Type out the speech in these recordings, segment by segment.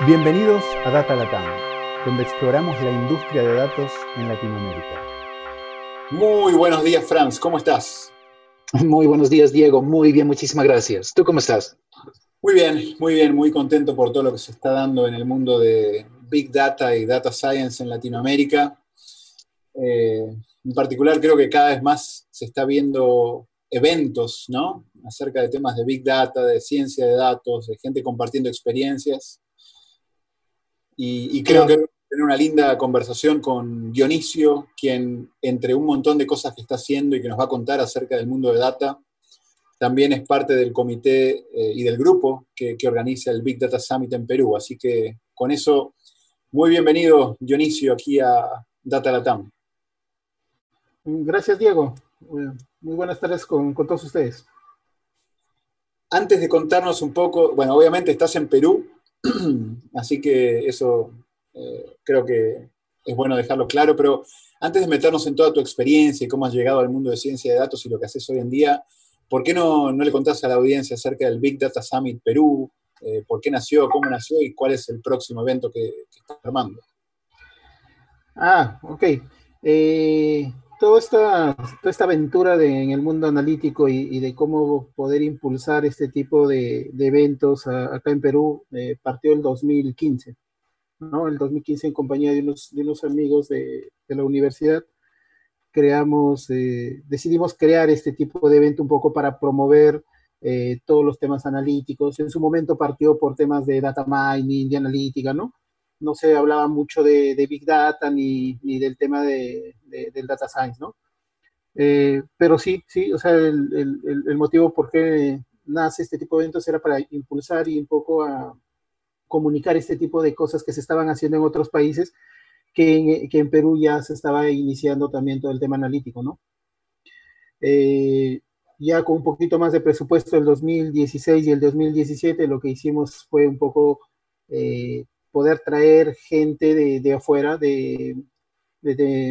Bienvenidos a Data Latam, donde exploramos la industria de datos en Latinoamérica. Muy buenos días, Franz, ¿cómo estás? Muy buenos días, Diego. Muy bien, muchísimas gracias. ¿Tú cómo estás? Muy bien, muy bien, muy contento por todo lo que se está dando en el mundo de Big Data y Data Science en Latinoamérica. Eh, en particular, creo que cada vez más se está viendo eventos, ¿no? Acerca de temas de Big Data, de ciencia de datos, de gente compartiendo experiencias. Y, creo que tener una linda conversación con Dionisio, quien entre un montón de cosas que está haciendo y que nos va a contar acerca del mundo de data, también es parte del comité eh, y del grupo que, organiza el Big Data Summit en Perú. Así que con eso, muy bienvenido Dionisio aquí a Data Latam. Gracias Diego. Muy buenas tardes con, con todos ustedes. Antes de contarnos un poco, bueno, obviamente estás en Perú, Así que eso eh, creo que es bueno dejarlo claro, pero antes de meternos en toda tu experiencia y cómo has llegado al mundo de ciencia de datos y lo que haces hoy en día, ¿por qué no, no le contás a la audiencia acerca del Big Data Summit Perú? Eh, ¿Por qué nació, cómo nació y cuál es el próximo evento que, que estás armando? Ah, ok. Eh, toda esta, aventura de, en el mundo analítico y, de cómo poder impulsar este tipo de, eventos acá en Perú eh, partió el 2015. ¿no? El 2015 en compañía de unos, amigos de, la universidad eh, decidimos crear este tipo de evento un poco para promover eh, todos los temas analíticos. En su momento partió por temas de data mining, de analítica, ¿no? No se hablaba mucho de, Big Data ni, del tema de, del Data Science, ¿no? Eh, pero sí, sí, o sea, el, motivo por qué nace este tipo de eventos era para impulsar y un poco a comunicar este tipo de cosas que se estaban haciendo en otros países, que en, Perú ya se estaba iniciando también todo el tema analítico, ¿no? Eh, ya con un poquito más de presupuesto el 2016 y el 2017, lo que hicimos fue un poco eh, poder traer gente de, afuera, de,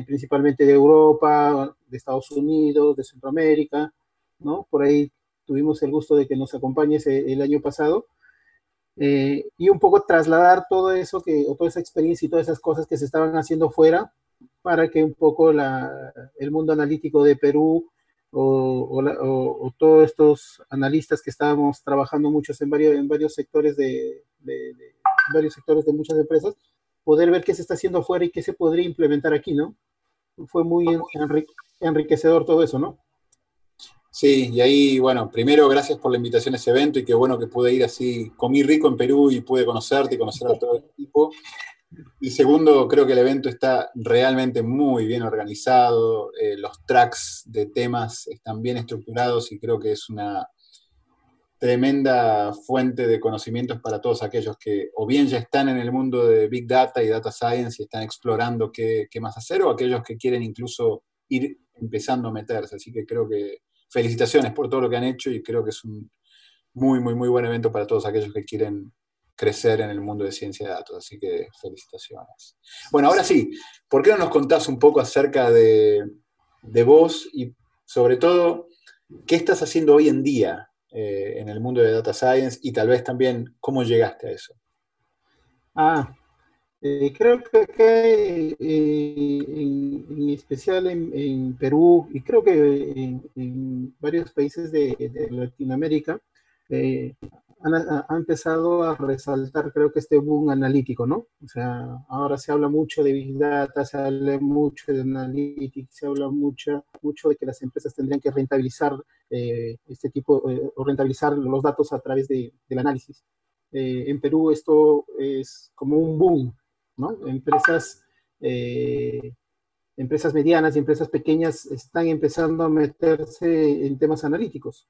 principalmente de Europa, de Estados Unidos, de Centroamérica, ¿no? Por ahí tuvimos el gusto de que nos acompañes el año pasado. Eh, y un poco trasladar todo eso, que, o toda esa experiencia y todas esas cosas que se estaban haciendo fuera, para que un poco el mundo analítico de Perú o, todos estos analistas que estábamos trabajando muchos en varios, en varios sectores de, varios sectores de muchas empresas, poder ver qué se está haciendo afuera y qué se podría implementar aquí, ¿no? Fue muy enriquecedor todo eso, ¿no? Sí, y ahí, bueno, primero, gracias por la invitación a ese evento y qué bueno que pude ir así, comí rico en Perú y pude conocerte y conocer a todo el equipo. Y segundo, creo que el evento está realmente muy bien organizado, eh, los tracks de temas están bien estructurados y creo que es una, tremenda fuente de conocimientos para todos aquellos que o bien ya están en el mundo de Big Data y Data Science y están explorando qué, más hacer, o aquellos que quieren incluso ir empezando a meterse. Así que creo que felicitaciones por todo lo que han hecho y creo que es un muy, muy, muy buen evento para todos aquellos que quieren crecer en el mundo de ciencia de datos. Así que felicitaciones. Bueno, ahora sí, ¿por qué no nos contás un poco acerca de, de vos y sobre todo qué estás haciendo hoy en día eh, en el mundo de Data Science y tal vez también cómo llegaste a eso. Ah, eh, creo que, eh, en, especial en, Perú y creo que en, varios países de, Latinoamérica, ha, empezado a resaltar, creo que este boom analítico, ¿no? O sea, ahora se habla mucho de Big Data, se habla mucho de Analytics, se habla mucho, mucho de que las empresas tendrían que rentabilizar eh, este tipo, eh, o rentabilizar los datos a través de, del análisis. Eh, en Perú esto es como un boom, ¿no? Empresas, empresas medianas y empresas pequeñas están empezando a meterse en temas analíticos.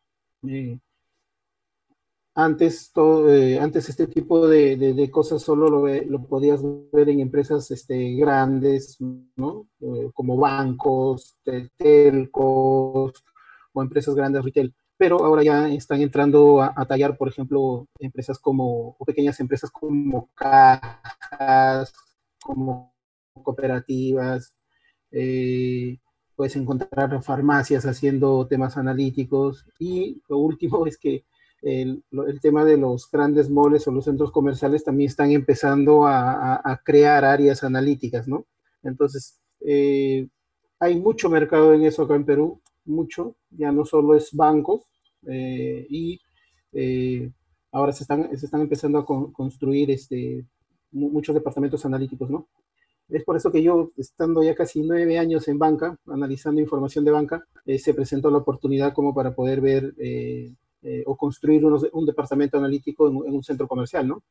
Antes, todo, eh, antes este tipo de, de, cosas solo lo, lo, podías ver en empresas este, grandes, ¿no? Eh, como bancos, telcos o empresas grandes retail. Pero ahora ya están entrando a, tallar, por ejemplo, empresas como, pequeñas empresas como cajas, como cooperativas. Eh, puedes encontrar farmacias haciendo temas analíticos. Y lo último es que el, tema de los grandes moles o los centros comerciales también están empezando a, crear áreas analíticas, ¿no? Entonces, eh, hay mucho mercado en eso acá en Perú, mucho, ya no solo es bancos, eh, y eh, ahora se están, se están empezando a construir este, muchos departamentos analíticos, ¿no? Es por eso que yo, estando ya casi nueve años en banca, analizando información de banca, se presentó la oportunidad como para poder ver eh, o construir un departamento analítico en, un centro comercial, ¿no?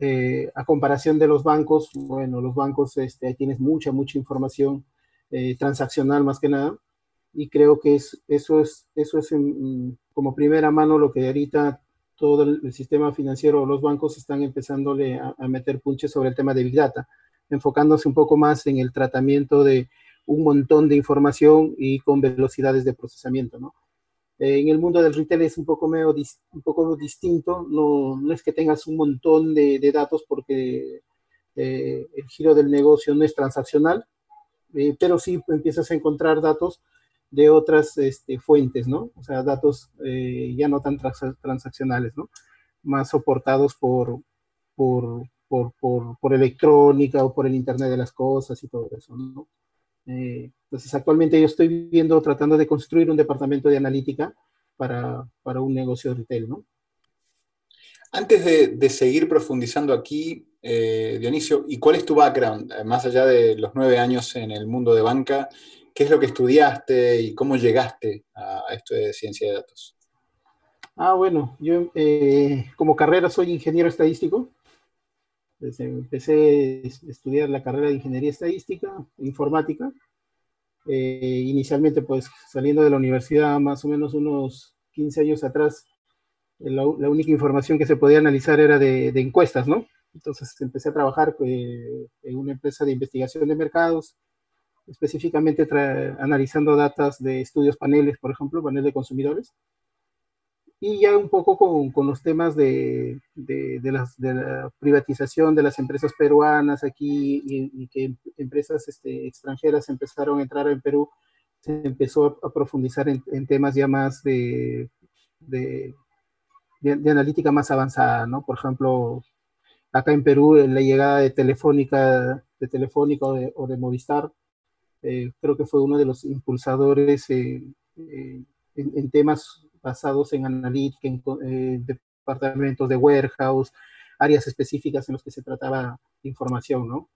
Eh, a comparación de los bancos, bueno, los bancos, este, tienes mucha, mucha información eh, transaccional más que nada, y creo que es, eso es, eso es como primera mano lo que ahorita todo el, sistema financiero o los bancos están empezándole a, a, meter punches sobre el tema de Big Data, enfocándose un poco más en el tratamiento de un montón de información y con velocidades de procesamiento, ¿no? En el mundo del retail es un poco, medio, un poco distinto, no, es que tengas un montón de, de datos porque eh, el giro del negocio no es transaccional, eh, pero sí empiezas a encontrar datos de otras este, fuentes, ¿no? O sea, datos eh, ya no tan transaccionales, ¿no? Más soportados por, por, por, por, por electrónica o por el Internet de las cosas y todo eso, ¿no? Eh, entonces, actualmente yo estoy viviendo, tratando de construir un departamento de analítica para, para un negocio de retail, ¿no? Antes de, de seguir profundizando aquí, eh, Dionisio, ¿y cuál es tu background? Eh, más allá de los nueve años en el mundo de banca, ¿qué es lo que estudiaste y cómo llegaste a esto de ciencia de datos? Ah, bueno, yo como carrera soy ingeniero estadístico. Empecé a estudiar la carrera de ingeniería estadística, informática, eh, inicialmente, pues saliendo de la universidad más o menos unos 15 años atrás, eh, la, única información que se podía analizar era de, encuestas, ¿no? Entonces empecé a trabajar eh, en una empresa de investigación de mercados, específicamente analizando datos de estudios paneles, por ejemplo, panel de consumidores y ya un poco con, con los temas de, de, la privatización de las empresas peruanas aquí y, que empresas este, extranjeras empezaron a entrar en Perú, se empezó a, profundizar en, temas ya más de, analítica más avanzada, ¿no? Por ejemplo, acá en Perú, la llegada de Telefónica, de Telefónica o de, Movistar, eh, creo que fue uno de los impulsadores eh, eh, en temas basados en analítica, en eh, departamentos de warehouse, áreas específicas en las que se trataba información, ¿no?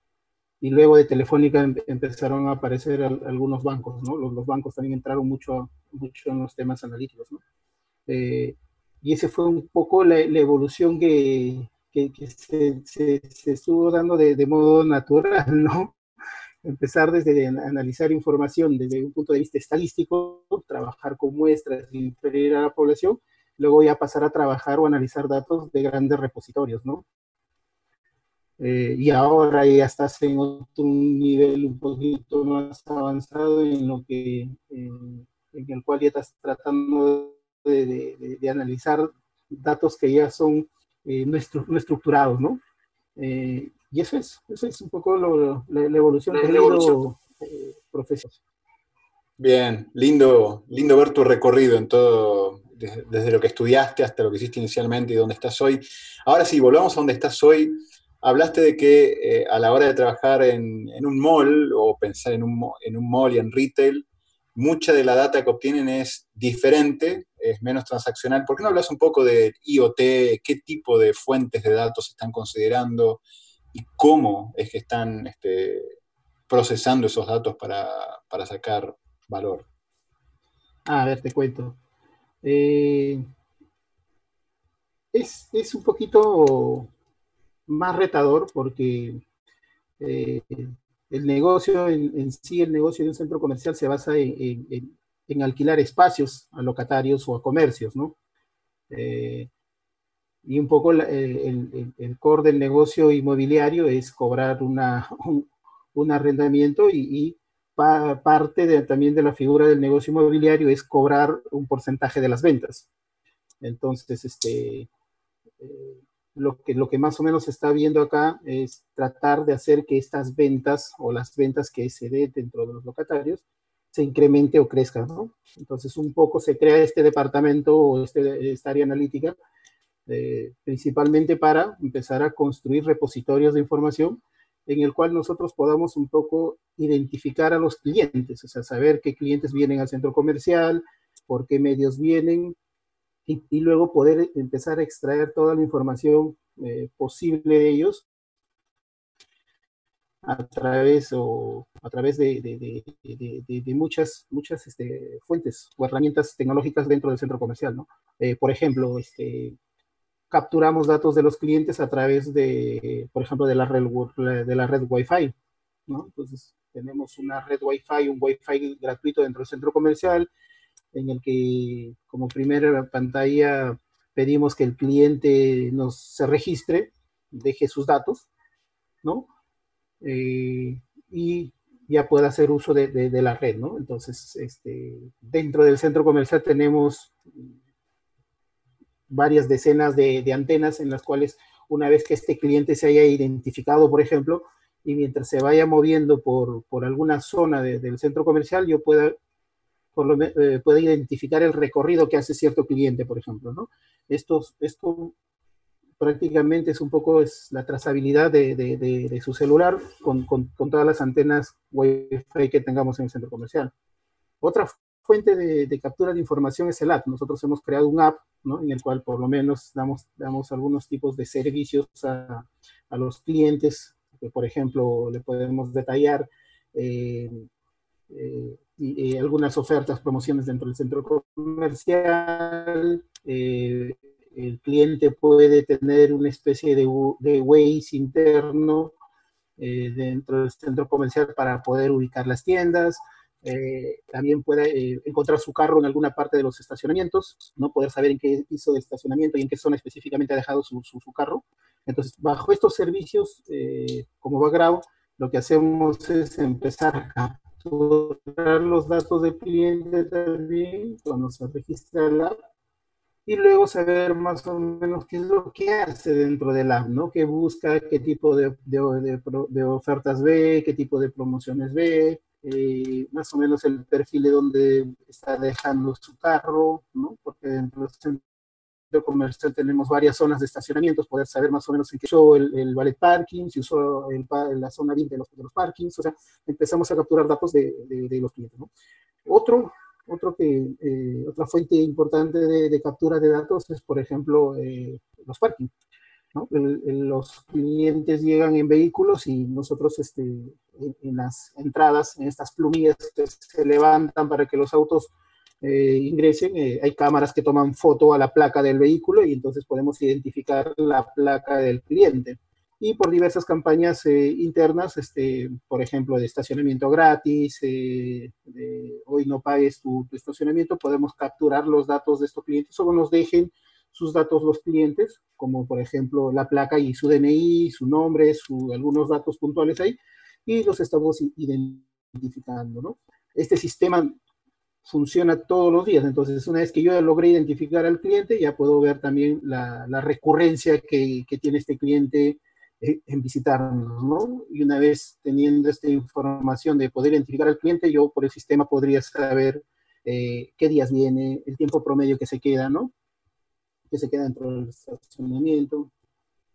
Y luego de Telefónica em, empezaron a aparecer algunos bancos, ¿no? Los, bancos también entraron mucho, mucho en los temas analíticos, ¿no? Eh, y ese fue un poco la, evolución que, que, se, se, se, estuvo dando de, de modo natural, ¿no? Empezar desde analizar información desde un punto de vista estadístico, trabajar con muestras, inferir a la población, luego ya pasar a trabajar o analizar datos de grandes repositorios, ¿no? Eh, y ahora ya estás en otro nivel un poquito más avanzado en lo que, en el cual ya estás tratando de, analizar datos que ya son eh, no, estructurados, ¿no? Y eso es, eso es un poco la, evolución que eh, profesor. Bien, lindo, lindo ver tu recorrido en todo, desde, lo que estudiaste hasta lo que hiciste inicialmente y dónde estás hoy. Ahora sí, volvamos a donde estás hoy. Hablaste de que eh, a la hora de trabajar en, un mall o pensar en un, en un mall y en retail, mucha de la data que obtienen es diferente, es menos transaccional. ¿Por qué no hablas un poco de IoT? ¿Qué tipo de fuentes de datos están considerando? Y cómo es que están este, procesando esos datos para, sacar valor. a ver, te cuento. Eh, es, un poquito más retador porque eh, el negocio en, sí, el negocio de un centro comercial se basa en, alquilar espacios a locatarios o a comercios, ¿no? Eh, y un poco el, el, core del negocio inmobiliario es cobrar una, un, arrendamiento y, parte también de la figura del negocio inmobiliario es cobrar un porcentaje de las ventas. Entonces, este, eh, lo, que, lo que más o menos se está viendo acá es tratar de hacer que estas ventas o las ventas que se den dentro de los locatarios se incremente o crezca. Entonces, un poco se crea este departamento o este, esta área analítica, eh, principalmente para empezar a construir repositorios de información en el cual nosotros podamos un poco identificar a los clientes, o sea, saber qué clientes vienen al centro comercial, por qué medios vienen, y, luego poder empezar a extraer toda la información eh, posible de ellos a través o a través de, de, muchas, muchas este, fuentes o herramientas tecnológicas dentro del centro comercial, ¿no? Eh, por ejemplo, este, capturamos datos de los clientes a través de, por ejemplo, de la red, de la red Wi-Fi. Entonces, tenemos una red Wi-Fi, un Wi-Fi gratuito dentro del centro comercial, en el que como primera pantalla pedimos que el cliente nos se registre, deje sus datos, ¿no? Eh, y ya pueda hacer uso de, de, la red, ¿no? Entonces, este, dentro del centro comercial tenemos varias decenas de, de, antenas en las cuales una vez que este cliente se haya identificado, por ejemplo, y mientras se vaya moviendo por, por alguna zona del centro comercial, yo pueda por lo, eh, puede identificar el recorrido que hace cierto cliente, por ejemplo, ¿no? Esto, esto prácticamente es un poco es la trazabilidad de, de, de, su celular con, con, con, todas las antenas Wi-Fi que tengamos en el centro comercial. Otra fuente de, captura de información es el app. Nosotros hemos creado un app ¿no? en el cual por lo menos damos, damos algunos tipos de servicios a, a los clientes, por ejemplo le podemos detallar eh, eh, y, algunas ofertas, promociones dentro del centro comercial. Eh, el cliente puede tener una especie de, de Waze interno eh, dentro del centro comercial para poder ubicar las tiendas. Eh, también puede encontrar su carro en alguna parte de los estacionamientos, no poder saber en qué piso de estacionamiento y en qué zona específicamente ha dejado su, su, su carro. Entonces, bajo estos servicios, como background, lo que hacemos es empezar a capturar los datos del cliente también cuando se registra el app y luego saber más o menos qué es lo que hace dentro del app, ¿no? Qué busca, qué tipo de, de, de, ofertas ve, qué tipo de promociones ve, eh, más o menos el perfil de donde está dejando su carro, ¿no? Porque dentro del comercial tenemos varias zonas de estacionamientos, poder saber más o menos en qué usó el, el ballet parking, si usó el, la zona 20 de los, de los, parkings, o sea, empezamos a capturar datos de, de, de los clientes. ¿no? Otro, otro que, eh, otra fuente importante de, captura de datos es, por ejemplo, eh, los parkings. ¿No? El, el, los clientes llegan en vehículos y nosotros este, en, en, las entradas, en estas plumillas que se levantan para que los autos eh, ingresen, eh, hay cámaras que toman foto a la placa del vehículo y entonces podemos identificar la placa del cliente. Y por diversas campañas eh, internas, este, por ejemplo, de estacionamiento gratis, de, hoy no pagues tu, tu, estacionamiento, podemos capturar los datos de estos clientes o nos dejen sus datos los clientes, como por ejemplo la placa y su DNI, su nombre, su, algunos datos puntuales ahí, y los estamos identificando, ¿no? Este sistema funciona todos los días. Entonces, una vez que yo logré identificar al cliente, ya puedo ver también la, la recurrencia que, que, tiene este cliente eh, en visitarnos, ¿no? Y una vez teniendo esta información de poder identificar al cliente, yo por el sistema podría saber eh, qué días viene, el tiempo promedio que se queda, ¿no? Que se queda dentro del estacionamiento.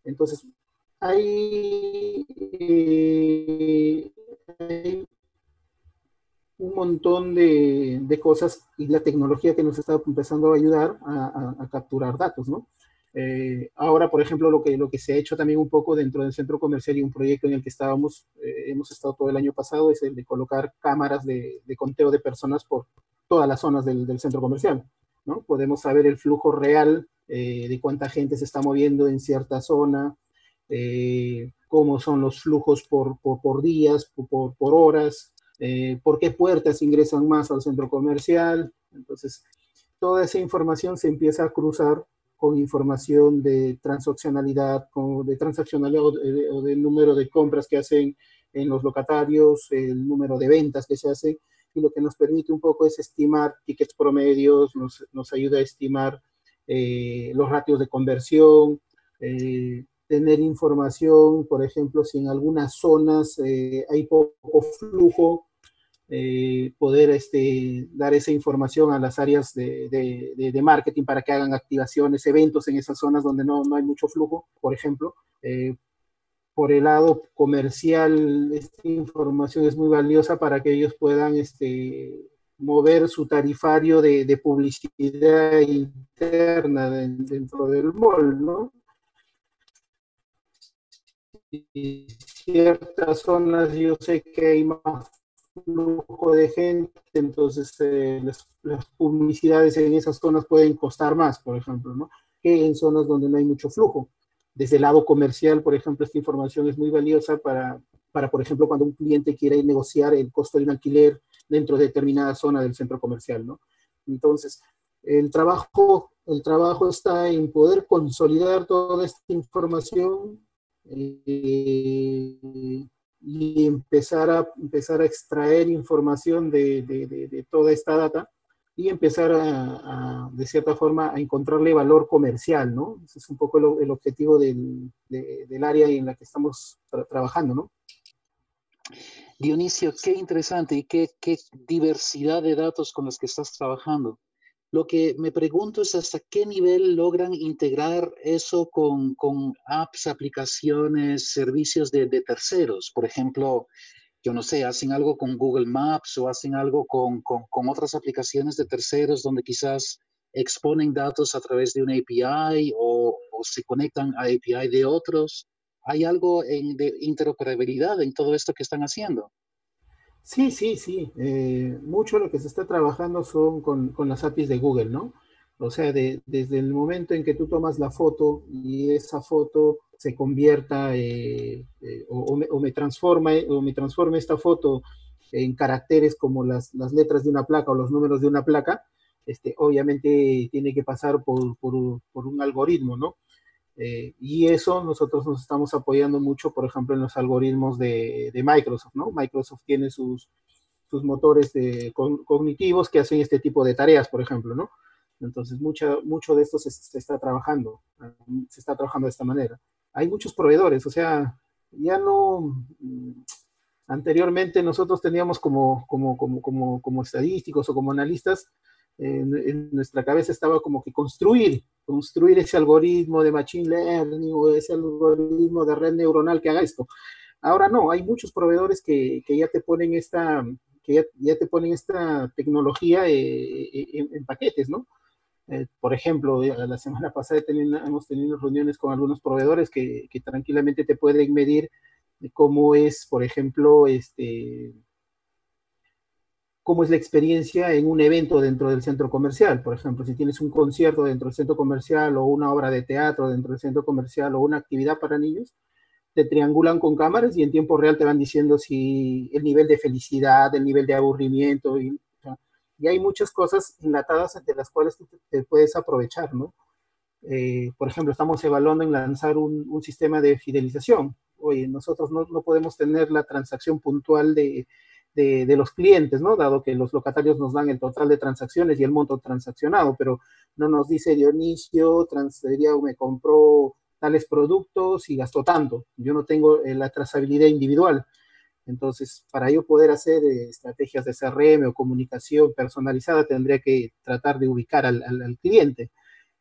Entonces, hay, eh, hay un montón de, de, cosas y la tecnología que nos está empezando a ayudar a, capturar datos, ¿no? Eh, ahora, por ejemplo, lo que, lo que se ha hecho también un poco dentro del centro comercial y un proyecto en el que estábamos, eh, hemos estado todo el año pasado, es el de colocar cámaras de, de conteo de personas por todas las zonas del, del, centro comercial, ¿no? Podemos saber el flujo real eh, de cuánta gente se está moviendo en cierta zona, eh, cómo son los flujos por, por, días, por, por horas, eh, por qué puertas ingresan más al centro comercial. Entonces, toda esa información se empieza a cruzar con información de transaccionalidad, con, de transaccionalidad o, o del número de compras que hacen en los locatarios, el número de ventas que se hacen, y lo que nos permite un poco es estimar tickets promedios, nos, nos ayuda a estimar eh, los ratios de conversión, eh, tener información, por ejemplo, si en algunas zonas eh, hay poco flujo, poder este, dar esa información a las áreas de, marketing para que hagan activaciones, eventos en esas zonas donde no, no hay mucho flujo, por ejemplo. Por el lado comercial, esta información es muy valiosa para que ellos puedan este, mover su tarifario de, publicidad interna dentro del mall, ¿no? Y ciertas zonas yo sé que hay más flujo de gente, entonces eh, las, publicidades en esas zonas pueden costar más, por ejemplo, ¿no? que en zonas donde no hay mucho flujo. Desde el lado comercial, por ejemplo, esta información es muy valiosa para, para, por ejemplo, cuando un cliente quiere negociar el costo de un alquiler dentro de determinada zona del centro comercial, ¿no? Entonces, el trabajo, el trabajo está en poder consolidar toda esta información eh, y empezar a, empezar a extraer información de, de, de, toda esta data y empezar a, de cierta forma, a encontrarle valor comercial, ¿no? Ese es un poco el, el objetivo del, del, área en la que estamos trabajando, ¿no? Dionisio, qué interesante y qué, diversidad de datos con los que estás trabajando. Lo que me pregunto es hasta qué nivel logran integrar eso con, apps, aplicaciones, servicios de, de, terceros. Por ejemplo, yo no sé, hacen algo con Google Maps o hacen algo con, con, con otras aplicaciones de terceros donde quizás exponen datos a través de una API o, o se conectan a API de otros. ¿Hay algo en, de interoperabilidad en todo esto que están haciendo? Sí, sí, sí. Eh, mucho lo que se está trabajando son con, las APIs de Google, ¿no? O sea, de, desde el momento en que tú tomas la foto y esa foto se convierta eh, eh, o, me, transforma o me esta foto en caracteres como las, letras de una placa o los números de una placa, este, obviamente tiene que pasar por, por un algoritmo, ¿no? Eh, y eso nosotros nos estamos apoyando mucho, por ejemplo, en los algoritmos de, de Microsoft, ¿no? Microsoft tiene sus, sus motores de, cognitivos que hacen este tipo de tareas, por ejemplo, ¿no? Entonces, mucho de esto se, se, está trabajando, se está trabajando de esta manera. Hay muchos proveedores, o sea, ya no... Anteriormente nosotros teníamos como, como, como, como, como estadísticos o como analistas, en, nuestra cabeza estaba como que construir, construir ese algoritmo de machine learning o ese algoritmo de red neuronal que haga esto. Ahora no, hay muchos proveedores que, que ya te ponen esta, que ya, te ponen esta tecnología eh, eh, en, en, paquetes, ¿no? Eh, por ejemplo, la semana pasada hemos tenido reuniones con algunos proveedores que, que tranquilamente te pueden medir cómo es, por ejemplo, este, cómo es la experiencia en un evento dentro del centro comercial. Por ejemplo, si tienes un concierto dentro del centro comercial o una obra de teatro dentro del centro comercial o una actividad para niños, te triangulan con cámaras y en tiempo real te van diciendo si el nivel de felicidad, el nivel de aburrimiento, y, y hay muchas cosas enlatadas de las cuales te puedes aprovechar, ¿no? Eh, por ejemplo, estamos evaluando en lanzar un, un sistema de fidelización. Oye, nosotros no, no podemos tener la transacción puntual de, de, los clientes, ¿no? Dado que los locatarios nos dan el total de transacciones y el monto transaccionado, pero no nos dice Dionisio, transfería o me compró tales productos y gastó tanto. Yo no tengo eh, la trazabilidad individual. Entonces, para yo poder hacer eh, estrategias de CRM o comunicación personalizada, tendría que tratar de ubicar al, al, al cliente.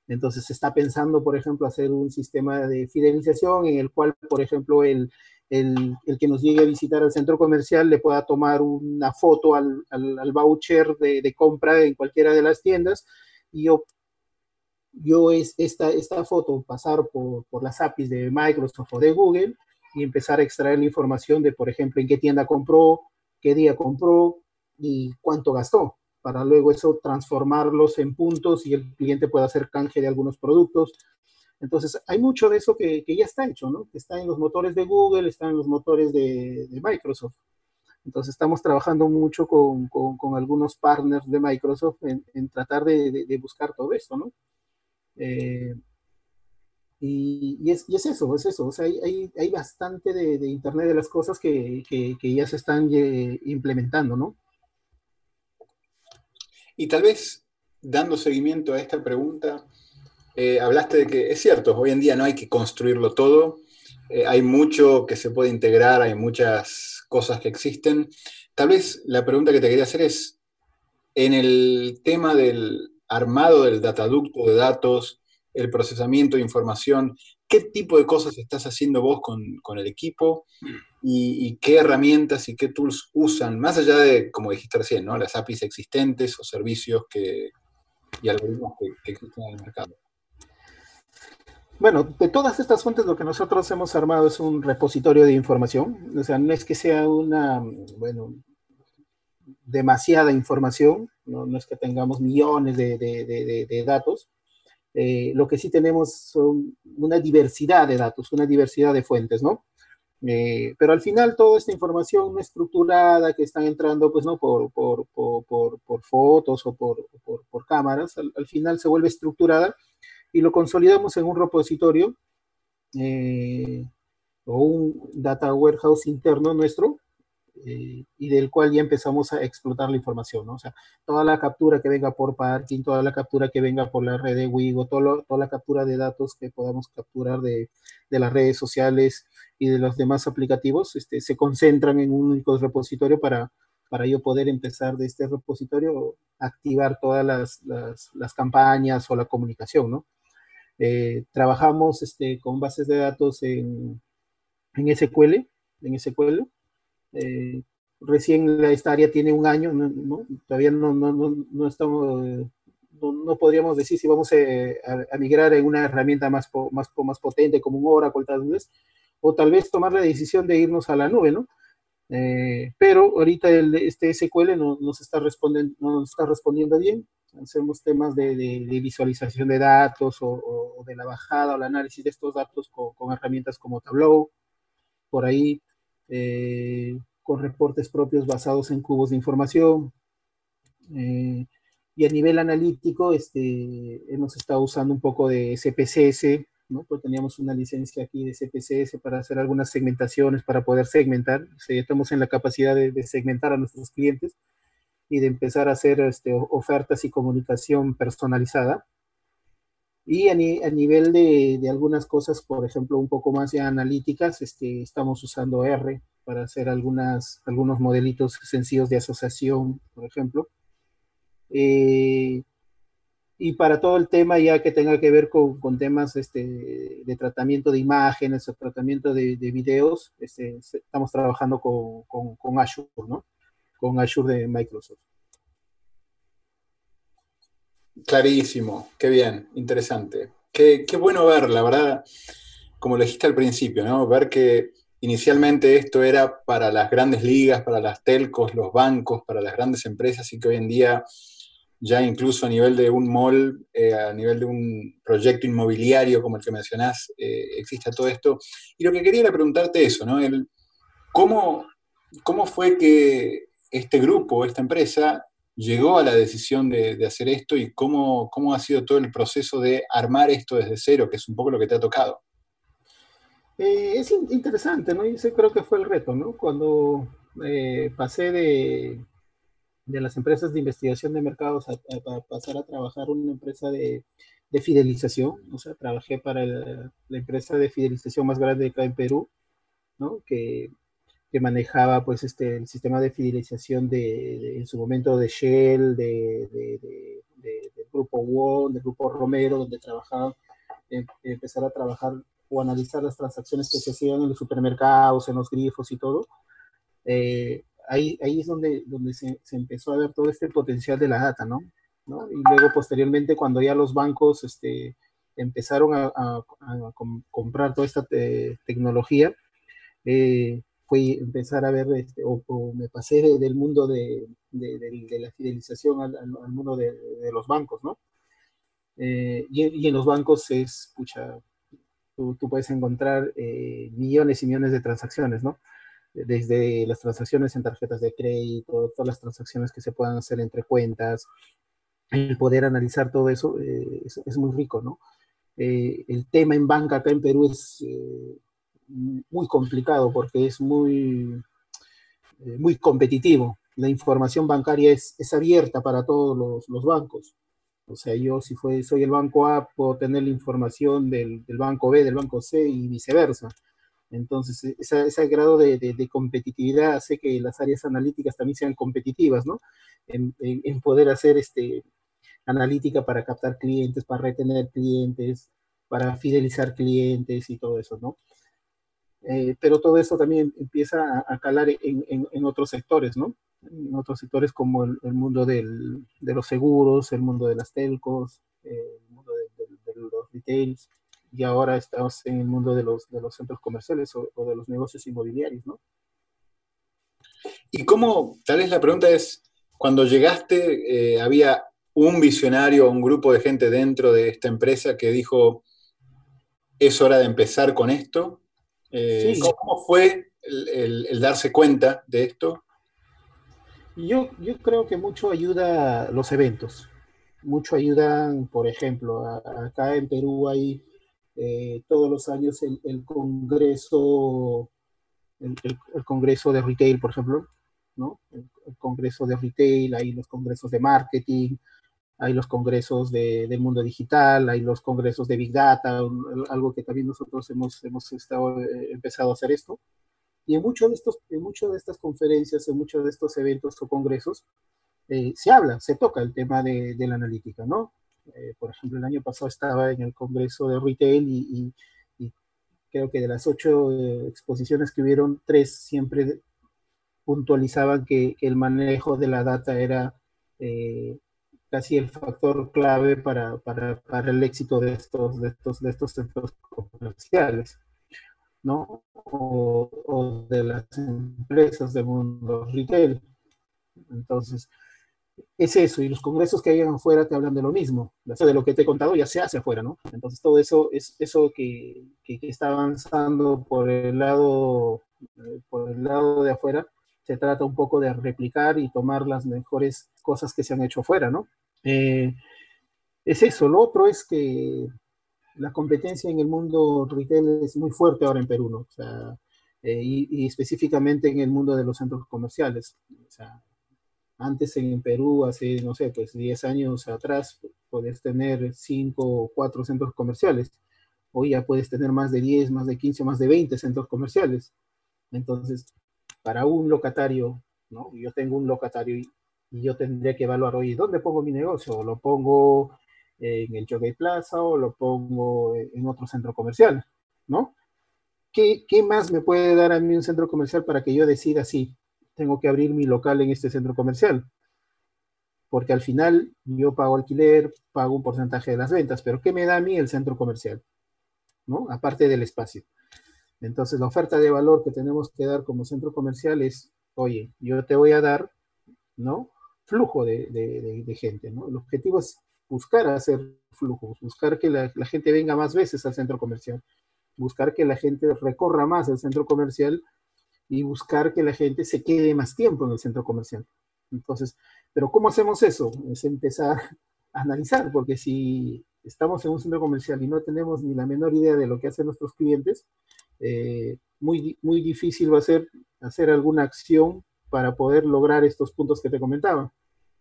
Entonces, se está pensando, por ejemplo, hacer un sistema de fidelización en el cual, por ejemplo, el, el, el, que nos llegue a visitar al centro comercial le pueda tomar una foto al, al, voucher de, de, compra en cualquiera de las tiendas. Y yo, yo es esta, esta foto pasar por, por las APIs de Microsoft o de Google y empezar a extraer la información de, por ejemplo, en qué tienda compró, qué día compró y cuánto gastó, para luego eso transformarlos en puntos y el cliente pueda hacer canje de algunos productos entonces, hay mucho de eso que, ya está hecho, ¿no? Está en los motores de Google, está en los motores de, Microsoft. Entonces, estamos trabajando mucho con, algunos partners de Microsoft en, tratar de, buscar todo esto, ¿no? Eh, y, es, eso, es eso. O sea, hay, bastante de, Internet de las cosas que ya se están eh, implementando, ¿no? Y tal vez, dando seguimiento a esta pregunta, eh, hablaste de que es cierto, hoy en día no hay que construirlo todo, eh, hay mucho que se puede integrar, hay muchas cosas que existen, tal vez la pregunta que te quería hacer es, en el tema del armado del dataducto de datos, el procesamiento de información, ¿qué tipo de cosas estás haciendo vos con, el equipo y, qué herramientas y qué tools usan, más allá de, como dijiste recién, ¿no? las APIs existentes o servicios que, y algoritmos que existen en el mercado? Bueno, de todas estas fuentes lo que nosotros hemos armado es un repositorio de información. O sea, no es que sea una, bueno, demasiada información, no, es que tengamos millones de, datos. Eh, lo que sí tenemos son una diversidad de datos, una diversidad de fuentes, ¿no? Eh, pero al final toda esta información estructurada que están entrando, pues, ¿no? Por, por, fotos o por, cámaras, al final se vuelve estructurada y lo consolidamos en un repositorio eh, o un data warehouse interno nuestro eh, y del cual ya empezamos a explotar la información, ¿no? O sea, toda la captura que venga por parking, toda la captura que venga por la red de Wigo, toda la captura de datos que podamos capturar de, de, las redes sociales y de los demás aplicativos, este, se concentran en un único repositorio para, para yo poder empezar de este repositorio activar todas las, las, las campañas o la comunicación, ¿no? Eh, trabajamos este, con bases de datos en, en SQL, en SQL. Eh, recién esta área tiene un año, todavía no, no, no, estamos, no, podríamos decir si vamos eh, a, migrar en una herramienta más, más, más potente como un Oracle tal vez, o tal vez tomar la decisión de irnos a la nube, ¿no? pero ahorita el, este SQL no, nos, está respondiendo, no nos está respondiendo bien hacemos temas de, visualización de datos o, de la bajada o el análisis de estos datos con, herramientas como Tableau, por ahí, eh, con reportes propios basados en cubos de información. Eh, y a nivel analítico, este, hemos estado usando un poco de CPCS, ¿no? Pues teníamos una licencia aquí de CPCS para hacer algunas segmentaciones, para poder segmentar. O sea, ya estamos en la capacidad de segmentar a nuestros clientes y de empezar a hacer este, ofertas y comunicación personalizada. Y a, nivel de, algunas cosas, por ejemplo, un poco más ya analíticas, este, estamos usando R para hacer algunas, algunos modelitos sencillos de asociación, por ejemplo. Eh, y para todo el tema ya que tenga que ver con, temas este, de tratamiento de imágenes o tratamiento de, de videos, este, estamos trabajando con, con, con Azure, ¿no? Con Azure de Microsoft. Clarísimo, qué bien, interesante. Qué, bueno ver, la verdad, como lo dijiste al principio, ¿no? Ver que inicialmente esto era para las grandes ligas, para las telcos, los bancos, para las grandes empresas y que hoy en día ya incluso a nivel de un mall, eh, a nivel de un proyecto inmobiliario como el que mencionás, eh, existe todo esto. Y lo que quería era preguntarte eso, ¿no? El, ¿cómo, ¿Cómo fue que este grupo, esta empresa, llegó a la decisión de, hacer esto y cómo, cómo, ha sido todo el proceso de armar esto desde cero, que es un poco lo que te ha tocado. Eh, es interesante, ¿no? Y ese creo que fue el reto, ¿no? Cuando eh, pasé de, de, las empresas de investigación de mercados a, pasar a trabajar una empresa de, de, fidelización, o sea, trabajé para la empresa de fidelización más grande acá en Perú, ¿no? Que que manejaba pues este, el sistema de fidelización de, en su momento de Shell, de, del grupo WON, del grupo Romero, donde trabajaba, em, empezar a trabajar o analizar las transacciones que se hacían en los supermercados, en los grifos y todo. Eh, ahí, ahí es donde, donde se, se, empezó a ver todo este potencial de la data, ¿no? ¿no? Y luego posteriormente cuando ya los bancos este, empezaron a, a, comprar toda esta tecnología, eh, fue empezar a ver, este, o, me pasé del mundo de, de, la fidelización al, al mundo de, los bancos, ¿no? Eh, y, en los bancos es, pucha, tú, tú puedes encontrar eh, millones y millones de transacciones, ¿no? Desde las transacciones en tarjetas de crédito, todas las transacciones que se puedan hacer entre cuentas, el poder analizar todo eso eh, es, es, muy rico, ¿no? el tema en banca acá en Perú es muy complicado porque es muy, eh, muy competitivo. La información bancaria es, es abierta para todos los, los, bancos. O sea, yo si fue, soy el banco A, puedo tener la información del, del, banco B, del banco C y viceversa. Entonces, e, ese grado de, competitividad hace que las áreas analíticas también sean competitivas, ¿no? En, poder hacer este, analítica para captar clientes, para retener clientes, para fidelizar clientes y todo eso, ¿no? Eh, pero todo eso también empieza a, calar en, otros sectores, ¿no? En otros sectores como el, mundo de los seguros, el mundo de las telcos, el mundo de, de los retails, y ahora estamos en el mundo de los, de los centros comerciales o, de los negocios inmobiliarios, ¿no? ¿Y cómo, tal vez la pregunta es, cuando llegaste, eh, había un visionario, un grupo de gente dentro de esta empresa que dijo, es hora de empezar con esto? Eh, ¿Cómo fue el, darse cuenta de esto? Yo, yo creo que mucho ayuda los eventos. Mucho ayudan, por ejemplo, acá en Perú hay eh, todos los años el, Congreso, el, Congreso de Retail, por ejemplo, ¿no? El, Congreso de Retail, hay los congresos de marketing, hay los congresos de, del mundo digital, hay los congresos de Big Data, algo que también nosotros hemos, hemos estado, eh, empezado a hacer esto. Y en muchos de, estos, en muchas de estas conferencias, en muchos de estos eventos o congresos, eh, se habla, se toca el tema de, de la analítica, ¿no? Eh, por ejemplo, el año pasado estaba en el Congreso de Retail y, creo que de las ocho eh, exposiciones que hubieron, tres siempre puntualizaban que, el manejo de la data era eh, casi el factor clave para, el éxito de estos, de estos, de estos centros comerciales, ¿no? O, o de las empresas del mundo retail. Entonces, es eso, y los congresos que hay afuera te hablan de lo mismo, de lo que te he contado ya se hace afuera, ¿no? Entonces todo eso es eso que, está avanzando por el lado eh, por el lado de afuera, se trata un poco de replicar y tomar las mejores cosas que se han hecho afuera, ¿no? Eh, es eso, lo otro es que la competencia en el mundo retail es muy fuerte ahora en Perú, ¿no? O sea, eh, y, y, específicamente en el mundo de los centros comerciales. O sea, antes en Perú, hace, no sé, pues 10 años atrás, podías tener 5 o 4 centros comerciales. Hoy ya puedes tener más de 10, más de 15, más de 20 centros comerciales. Entonces, para un locatario, ¿no? Yo tengo un locatario y, yo tendría que evaluar, oye, ¿dónde pongo mi negocio? ¿Lo pongo en el Jockey Plaza o lo pongo en otro centro comercial? ¿No? ¿Qué, ¿Qué más me puede dar a mí un centro comercial para que yo decida si tengo que abrir mi local en este centro comercial. Porque al final yo pago alquiler, pago un porcentaje de las ventas, pero ¿qué me da a mí el centro comercial? ¿No? Aparte del espacio. Entonces la oferta de valor que tenemos que dar como centro comercial es, oye, yo te voy a dar, ¿no? Flujo de, gente. El objetivo es buscar hacer flujos, buscar que la, la gente venga más veces al centro comercial, buscar que la gente recorra más el centro comercial y buscar que la gente se quede más tiempo en el centro comercial. Entonces, pero ¿cómo hacemos eso? Es empezar a analizar, porque si estamos en un centro comercial y no tenemos ni la menor idea de lo que hacen nuestros clientes, eh, muy, muy difícil va a ser hacer alguna acción para poder lograr estos puntos que te comentaba.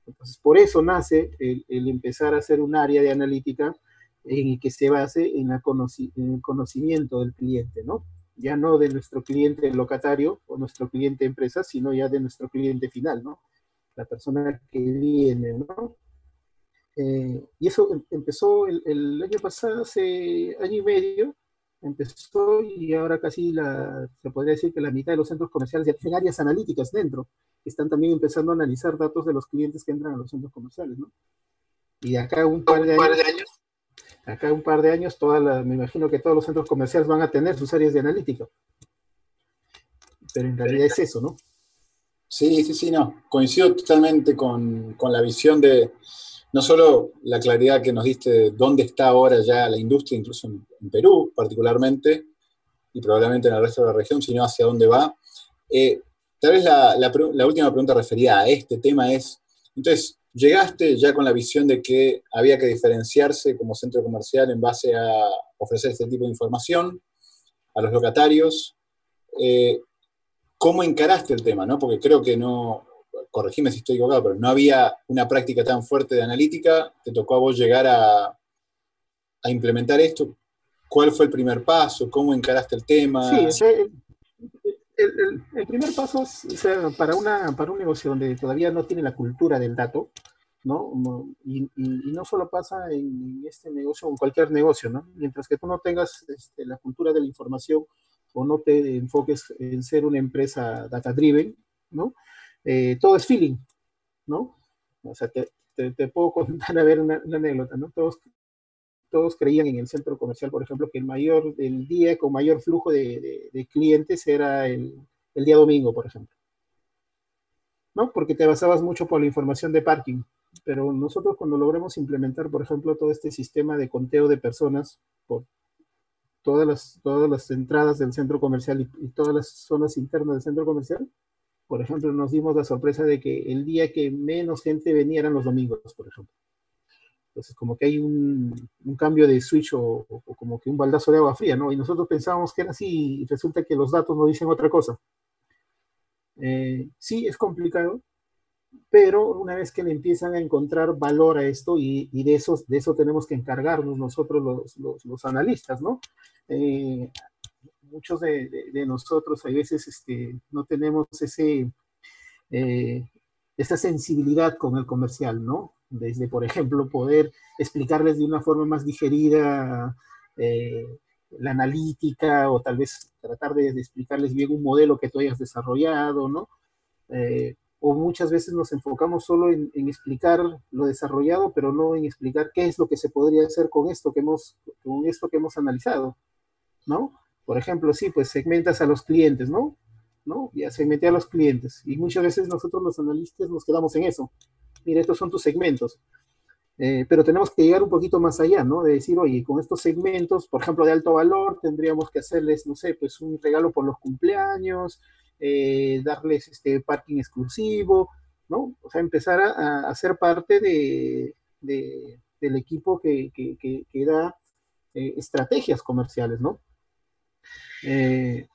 Entonces, por eso nace el, empezar a hacer un área de analítica en que se base en, en el conocimiento del cliente, ¿no? ya no de nuestro cliente locatario o nuestro cliente empresa, sino ya de nuestro cliente final, ¿no? La persona que viene, ¿no? Eh, y eso em, empezó el, año pasado, hace año y medio, empezó y ahora casi la, se podría decir que la mitad de los centros comerciales ya tienen áreas analíticas dentro, que están también empezando a analizar datos de los clientes que entran a los centros comerciales, ¿no? Y de acá un par de años acá un par de años, toda me imagino que todos los centros comerciales van a tener sus áreas de analítica. Pero en realidad es eso, ¿no? Sí, sí, sí, no. Coincido totalmente con, la visión de no solo la claridad que nos diste de dónde está ahora ya la industria, incluso en, Perú particularmente, y probablemente en el resto de la región, sino hacia dónde va. Eh, tal vez la, la última pregunta referida a este tema es, entonces, llegaste ya con la visión de que había que diferenciarse como centro comercial en base a ofrecer este tipo de información a los locatarios. Eh, ¿Cómo encaraste el tema? ¿no? Porque creo que no, corregime si estoy equivocado, pero no había una práctica tan fuerte de analítica. Te tocó a vos llegar a, implementar esto. ¿Cuál fue el primer paso? ¿Cómo encaraste el tema? Sí, el, el, primer paso es, para, una, para un negocio donde todavía no tiene la cultura del dato, ¿no? Y, y, no solo pasa en este negocio o en cualquier negocio, ¿no? Mientras que tú no tengas este, la cultura de la información o no te enfoques en ser una empresa data driven, ¿no? Eh, todo es feeling, ¿no? O sea, te, te, puedo contar a ver una, anécdota, ¿no? Todos, todos creían en el centro comercial, por ejemplo, que el mayor, el día con mayor flujo de, de, clientes era el, el, día domingo, por ejemplo. ¿No? Porque te basabas mucho por la información de parking. Pero nosotros cuando logremos implementar, por ejemplo, todo este sistema de conteo de personas por todas las, todas las entradas del centro comercial y, y todas las zonas internas del centro comercial, por ejemplo, nos dimos la sorpresa de que el día que menos gente venía eran los domingos, por ejemplo. Entonces, como que hay un, cambio de switch o, como que un baldazo de agua fría, ¿no? Y nosotros pensábamos que era así y resulta que los datos nos dicen otra cosa. Eh, sí, es complicado, pero una vez que le empiezan a encontrar valor a esto y, de, eso, de eso tenemos que encargarnos nosotros los, los, analistas, ¿no? Eh, muchos de, nosotros a veces este, no tenemos ese, eh, esa sensibilidad con el comercial, ¿no? Desde, por ejemplo, poder explicarles de una forma más digerida eh, la analítica o tal vez tratar de, explicarles bien un modelo que tú hayas desarrollado, ¿no? Eh, o muchas veces nos enfocamos solo en, en, explicar lo desarrollado, pero no en explicar qué es lo que se podría hacer con esto que hemos, con esto que hemos analizado, ¿no? Por ejemplo, sí, pues segmentas a los clientes, ¿no? ¿No? Ya segmenté a los clientes. Y muchas veces nosotros los analistas nos quedamos en eso. Mira, estos son tus segmentos. Eh, pero tenemos que llegar un poquito más allá, ¿no? De decir, oye, con estos segmentos, por ejemplo, de alto valor, tendríamos que hacerles, no sé, pues un regalo por los cumpleaños, eh, darles este parking exclusivo, ¿no? O sea, empezar a, a ser parte de, del equipo que, que, da eh, estrategias comerciales, ¿no? Eh,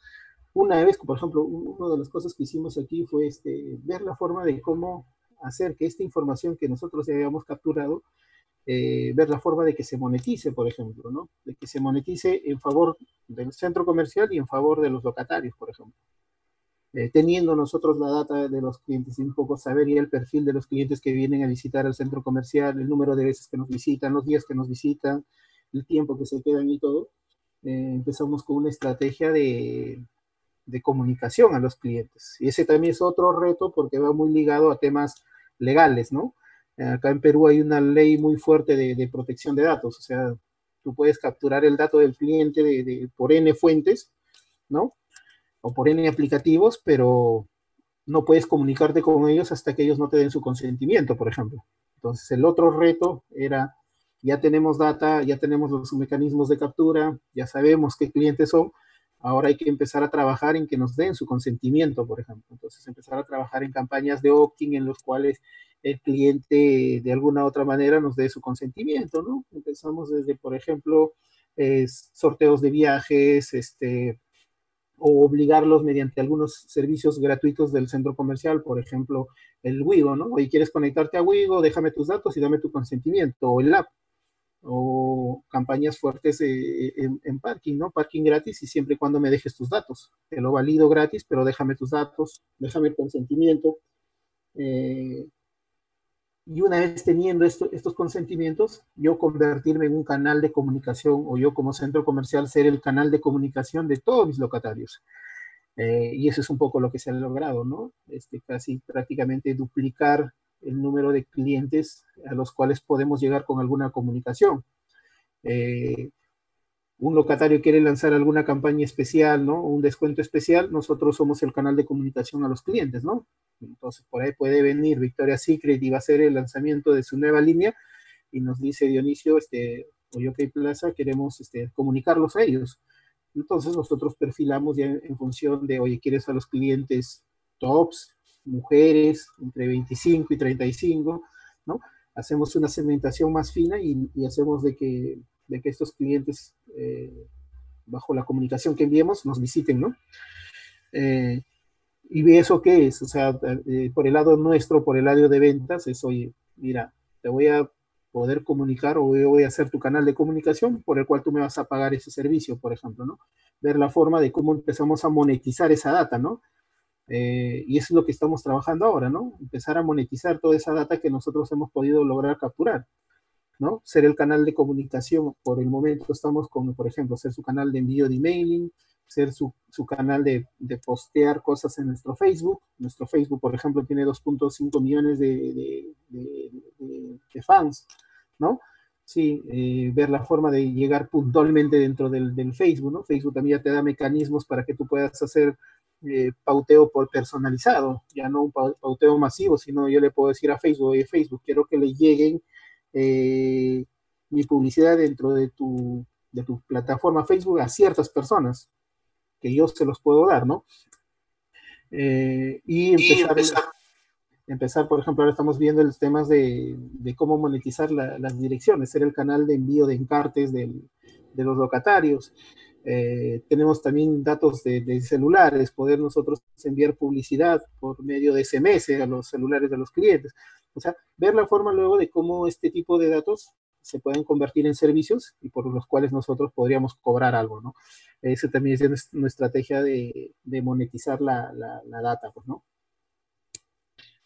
una vez, por ejemplo, una de las cosas que hicimos aquí fue este, ver la forma de cómo hacer que esta información que nosotros ya habíamos capturado, eh, ver la forma de que se monetice, por ejemplo, ¿no? De que se monetice en favor del centro comercial y en favor de los locatarios, por ejemplo. Eh, teniendo nosotros la data de los clientes y un poco saber ya el perfil de los clientes que vienen a visitar al centro comercial, el número de veces que nos visitan, los días que nos visitan, el tiempo que se quedan y todo, eh, empezamos con una estrategia de, de, comunicación a los clientes. Y ese también es otro reto porque va muy ligado a temas legales, ¿no? Acá en Perú hay una ley muy fuerte de, de protección de datos, o sea, tú puedes capturar el dato del cliente de, por N fuentes, ¿no? O por N aplicativos, pero no puedes comunicarte con ellos hasta que ellos no te den su consentimiento, por ejemplo. Entonces, el otro reto era ya tenemos data, ya tenemos los mecanismos de captura, ya sabemos qué clientes son, ahora hay que empezar a trabajar en que nos den su consentimiento, por ejemplo. Entonces, empezar a trabajar en campañas de opt-in en los cuales el cliente de alguna otra manera nos dé su consentimiento, ¿no? Empezamos desde, por ejemplo, sorteos de viajes, este, o obligarlos mediante algunos servicios gratuitos del centro comercial, por ejemplo, el Wigo, ¿no? Oye, ¿quieres conectarte a Wigo? Déjame tus datos y dame tu consentimiento, o el app o campañas fuertes eh, en, parking, ¿no? Parking gratis y siempre y cuando me dejes tus datos. Te lo valido gratis, pero déjame tus datos, déjame el consentimiento. Eh, y una vez teniendo estos consentimientos, yo convertirme en un canal de comunicación o yo como centro comercial ser el canal de comunicación de todos mis locatarios. Eh, y eso es un poco lo que se ha logrado, ¿no? Este, casi prácticamente duplicar el número de clientes a los cuales podemos llegar con alguna comunicación. Eh, un locatario quiere lanzar alguna campaña especial, ¿no? Un descuento especial, nosotros somos el canal de comunicación a los clientes, ¿no? Entonces, por ahí puede venir Victoria's Secret y va a ser el lanzamiento de su nueva línea y nos dice Dionisio, este, Oyoke Plaza, queremos este, comunicarlos a ellos. Entonces, nosotros perfilamos ya en función de, oye, ¿quieres a los clientes tops, mujeres entre 25 y 35, ¿no? Hacemos una segmentación más fina y, hacemos de que, de que estos clientes, eh, bajo la comunicación que enviemos, nos visiten, ¿no? Eh, ¿Y eso qué es? O sea, eh, por el lado nuestro, por el lado de ventas, es, oye, mira, te voy a poder comunicar o voy a hacer tu canal de comunicación por el cual tú me vas a pagar ese servicio, por ejemplo, ¿no? Ver la forma de cómo empezamos a monetizar esa data, ¿no? Eh, y eso es lo que estamos trabajando ahora, ¿no? Empezar a monetizar toda esa data que nosotros hemos podido lograr capturar, ¿no? Ser el canal de comunicación, por el momento estamos con, por ejemplo, ser su canal de envío de emailing, ser su, su canal de, de, postear cosas en nuestro Facebook. Nuestro Facebook, por ejemplo, tiene 2.5 millones de, de, fans, ¿no? Sí, eh, ver la forma de llegar puntualmente dentro del, del, Facebook, ¿no? Facebook también ya te da mecanismos para que tú puedas hacer eh, pauteo por personalizado, ya no un pauteo masivo, sino yo le puedo decir a Facebook, oye Facebook, quiero que le lleguen eh, mi publicidad dentro de tu, de tu plataforma Facebook a ciertas personas, que yo se los puedo dar, ¿no? Eh, y, empezar, empezar, por ejemplo, ahora estamos viendo los temas de, de cómo monetizar la, las direcciones, ser el canal de envío de encartes del, de los locatarios. Eh, tenemos también datos de, celulares, poder nosotros enviar publicidad por medio de SMS a los celulares de los clientes. O sea, ver la forma luego de cómo este tipo de datos se pueden convertir en servicios y por los cuales nosotros podríamos cobrar algo, ¿no? Esa también es nuestra estrategia de, de monetizar la, la, la, data, pues, ¿no?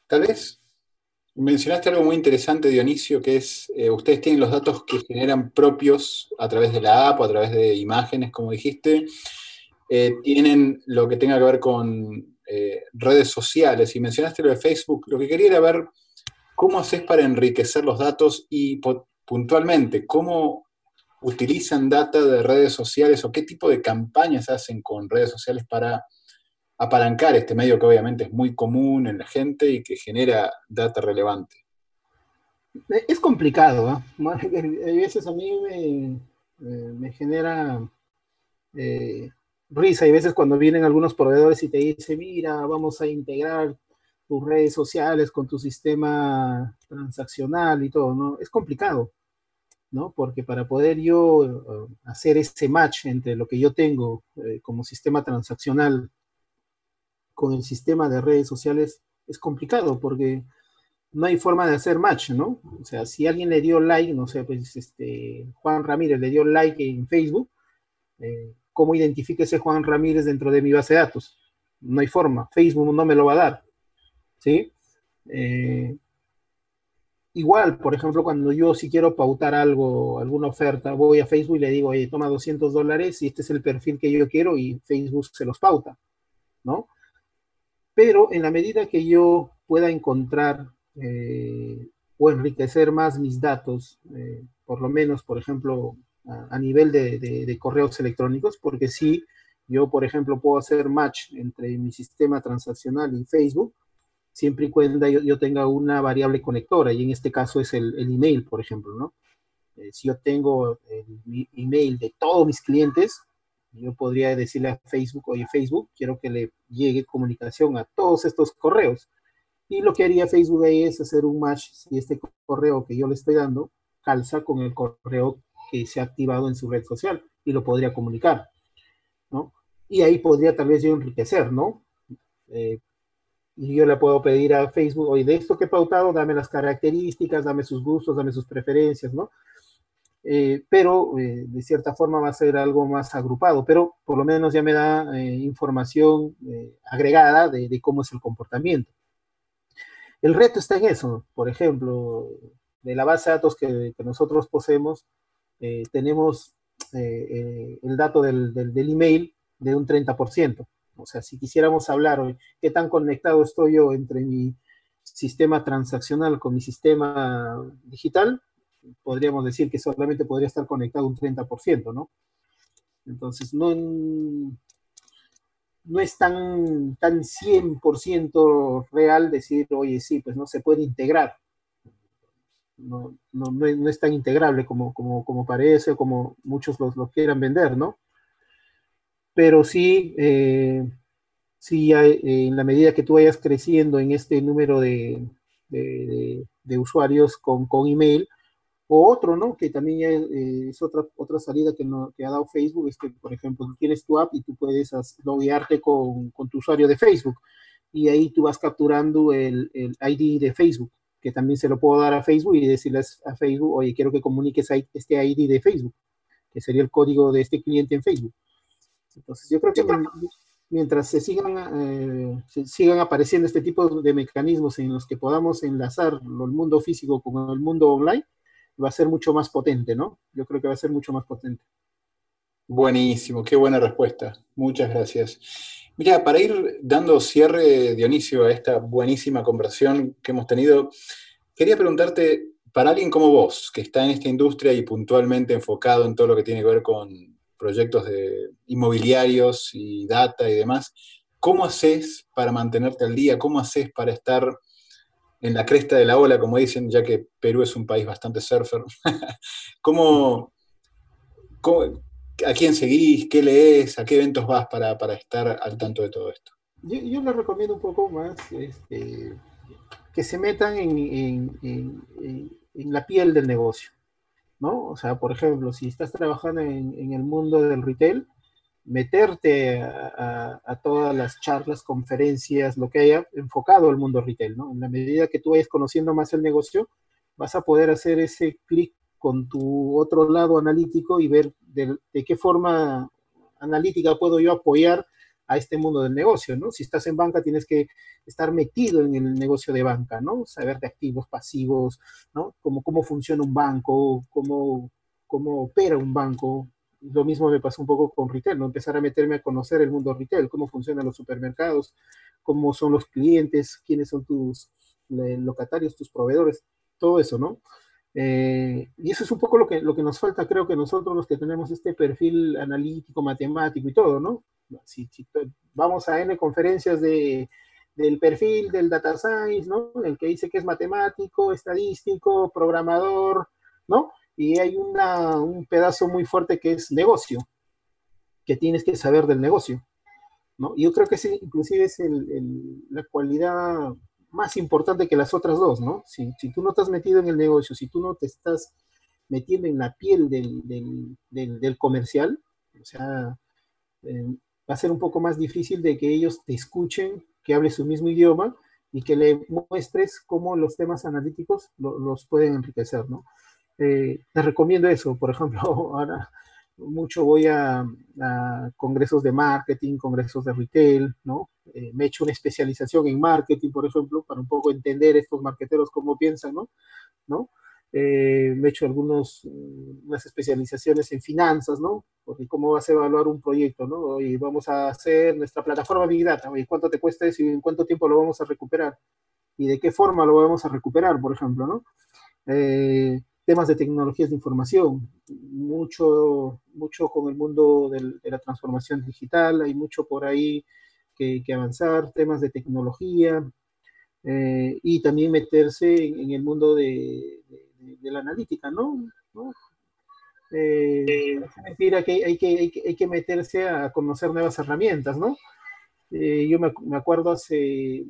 Tal vez mencionaste algo muy interesante, Dionisio, que es, eh, ustedes tienen los datos que generan propios a través de la app o a través de imágenes, como dijiste, eh, tienen lo que tenga que ver con eh, redes sociales, y mencionaste lo de Facebook, lo que quería era ver cómo haces para enriquecer los datos y puntualmente, ¿cómo utilizan data de redes sociales o qué tipo de campañas hacen con redes sociales para apalancar este medio que obviamente es muy común en la gente y que genera data relevante? Eh, es complicado, ¿eh? A veces a mí me, genera eh, risa y veces cuando vienen algunos proveedores y te dicen, mira, vamos a integrar tus redes sociales con tu sistema transaccional y todo, ¿no? Es complicado. ¿no? Porque para poder yo uh, hacer ese match entre lo que yo tengo eh, como sistema transaccional con el sistema de redes sociales es complicado porque no hay forma de hacer match, ¿no? O sea, si alguien le dio like, no sé, pues este, Juan Ramírez le dio like en Facebook, eh, ¿cómo identifica ese Juan Ramírez dentro de mi base de datos? No hay forma, Facebook no me lo va a dar, ¿sí? Eh, Igual, por ejemplo, cuando yo si quiero pautar algo, alguna oferta, voy a Facebook y le digo, oye, toma 200 dólares y este es el perfil que yo quiero y Facebook se los pauta, ¿no? Pero en la medida que yo pueda encontrar eh, o enriquecer más mis datos, eh, por lo menos, por ejemplo, a, nivel de, correos electrónicos, porque si yo, por ejemplo, puedo hacer match entre mi sistema transaccional y Facebook, siempre y cuando yo, tenga una variable conectora, y en este caso es el, el email, por ejemplo, ¿no? Eh, si yo tengo el email de todos mis clientes, yo podría decirle a Facebook, oye Facebook, quiero que le llegue comunicación a todos estos correos. Y lo que haría Facebook ahí es hacer un match si este correo que yo le estoy dando calza con el correo que se ha activado en su red social y lo podría comunicar, ¿no? Y ahí podría tal vez yo enriquecer, ¿no? Eh, y yo le puedo pedir a Facebook, oye, de esto que he pautado, dame las características, dame sus gustos, dame sus preferencias, ¿no? Eh, pero eh, de cierta forma va a ser algo más agrupado, pero por lo menos ya me da eh, información eh, agregada de, cómo es el comportamiento. El reto está en eso, por ejemplo, de la base de datos que, nosotros poseemos, tenemos el dato del, del, del email de un 30%. O sea, si quisiéramos hablar hoy, ¿qué tan conectado estoy yo entre mi sistema transaccional con mi sistema digital? Podríamos decir que solamente podría estar conectado un 30%, ¿no? Entonces, no, no es tan, tan 100% real decir, oye, sí, pues no se puede integrar. No, no, no, es, tan integrable como, como, como parece o como muchos lo, quieran vender, ¿no? pero sí, eh, sí hay, en la medida que tú vayas creciendo en este número de, de, de usuarios con, con, email, o otro, ¿no? Que también eh, es otra, otra salida que, no, que, ha dado Facebook, es que, por ejemplo, tú tienes tu app y tú puedes loguearte con, con, tu usuario de Facebook, y ahí tú vas capturando el, el ID de Facebook, que también se lo puedo dar a Facebook y decirles a Facebook, oye, quiero que comuniques este ID de Facebook, que sería el código de este cliente en Facebook. Entonces, yo creo que mientras se sigan, eh, sigan apareciendo este tipo de mecanismos en los que podamos enlazar el mundo físico con el mundo online, va a ser mucho más potente, ¿no? Yo creo que va a ser mucho más potente. Buenísimo, qué buena respuesta. Muchas gracias. Mira, para ir dando cierre, Dionisio, a esta buenísima conversación que hemos tenido, quería preguntarte, para alguien como vos, que está en esta industria y puntualmente enfocado en todo lo que tiene que ver con proyectos de inmobiliarios y data y demás, ¿cómo haces para mantenerte al día? ¿Cómo haces para estar en la cresta de la ola, como dicen, ya que Perú es un país bastante surfer? ¿Cómo, a quién seguís? ¿Qué lees? ¿A qué eventos vas para, estar al tanto de todo esto? Yo, les recomiendo un poco más este, que se metan en, en la piel del negocio. ¿no? O sea, por ejemplo, si estás trabajando en, el mundo del retail, meterte a, todas las charlas, conferencias, lo que haya enfocado al mundo retail, ¿no? En la medida que tú vayas conociendo más el negocio, vas a poder hacer ese clic con tu otro lado analítico y ver de, de qué forma analítica puedo yo apoyar a este mundo del negocio, ¿no? Si estás en banca tienes que estar metido en el negocio de banca, ¿no? Saber de activos, pasivos, ¿no? Cómo, cómo funciona un banco, cómo, cómo opera un banco. Lo mismo me pasó un poco con retail, ¿no? Empezar a meterme a conocer el mundo retail, cómo funcionan los supermercados, cómo son los clientes, quiénes son tus locatarios, tus proveedores, todo eso, ¿no? Eh, y eso es un poco lo que, lo que nos falta, creo que nosotros los que tenemos este perfil analítico, matemático y todo, ¿no? Si, vamos a N conferencias de, del perfil del data science, ¿no? El que dice que es matemático, estadístico, programador, ¿no? Y hay una, un pedazo muy fuerte que es negocio, que tienes que saber del negocio, ¿no? Yo creo que ese inclusive es el, la cualidad más importante que las otras dos, ¿no? Si, si, tú no estás metido en el negocio, si tú no te estás metiendo en la piel del, del, del, comercial, o sea, eh, va a ser un poco más difícil de que ellos te escuchen, que hable su mismo idioma y que le muestres cómo los temas analíticos los pueden enriquecer, ¿no? Eh, te recomiendo eso, por ejemplo, ahora mucho voy a, congresos de marketing, congresos de retail, ¿no? Eh, me he hecho una especialización en marketing, por ejemplo, para un poco entender estos marqueteros cómo piensan, ¿no? ¿No? Eh, me he hecho algunas mm, especializaciones en finanzas, ¿no? Porque cómo vas a evaluar un proyecto, ¿no? Y vamos a hacer nuestra plataforma Big Data, ¿y cuánto te cuesta eso y en cuánto tiempo lo vamos a recuperar? ¿Y de qué forma lo vamos a recuperar, por ejemplo, ¿no? Eh, temas de tecnologías de información, mucho, mucho con el mundo de la transformación digital, hay mucho por ahí que, avanzar, temas de tecnología eh, y también meterse en, el mundo de, la analítica, ¿no? ¿No? Eh, mentira que hay, que hay, que meterse a conocer nuevas herramientas, ¿no? Eh, yo me, acuerdo hace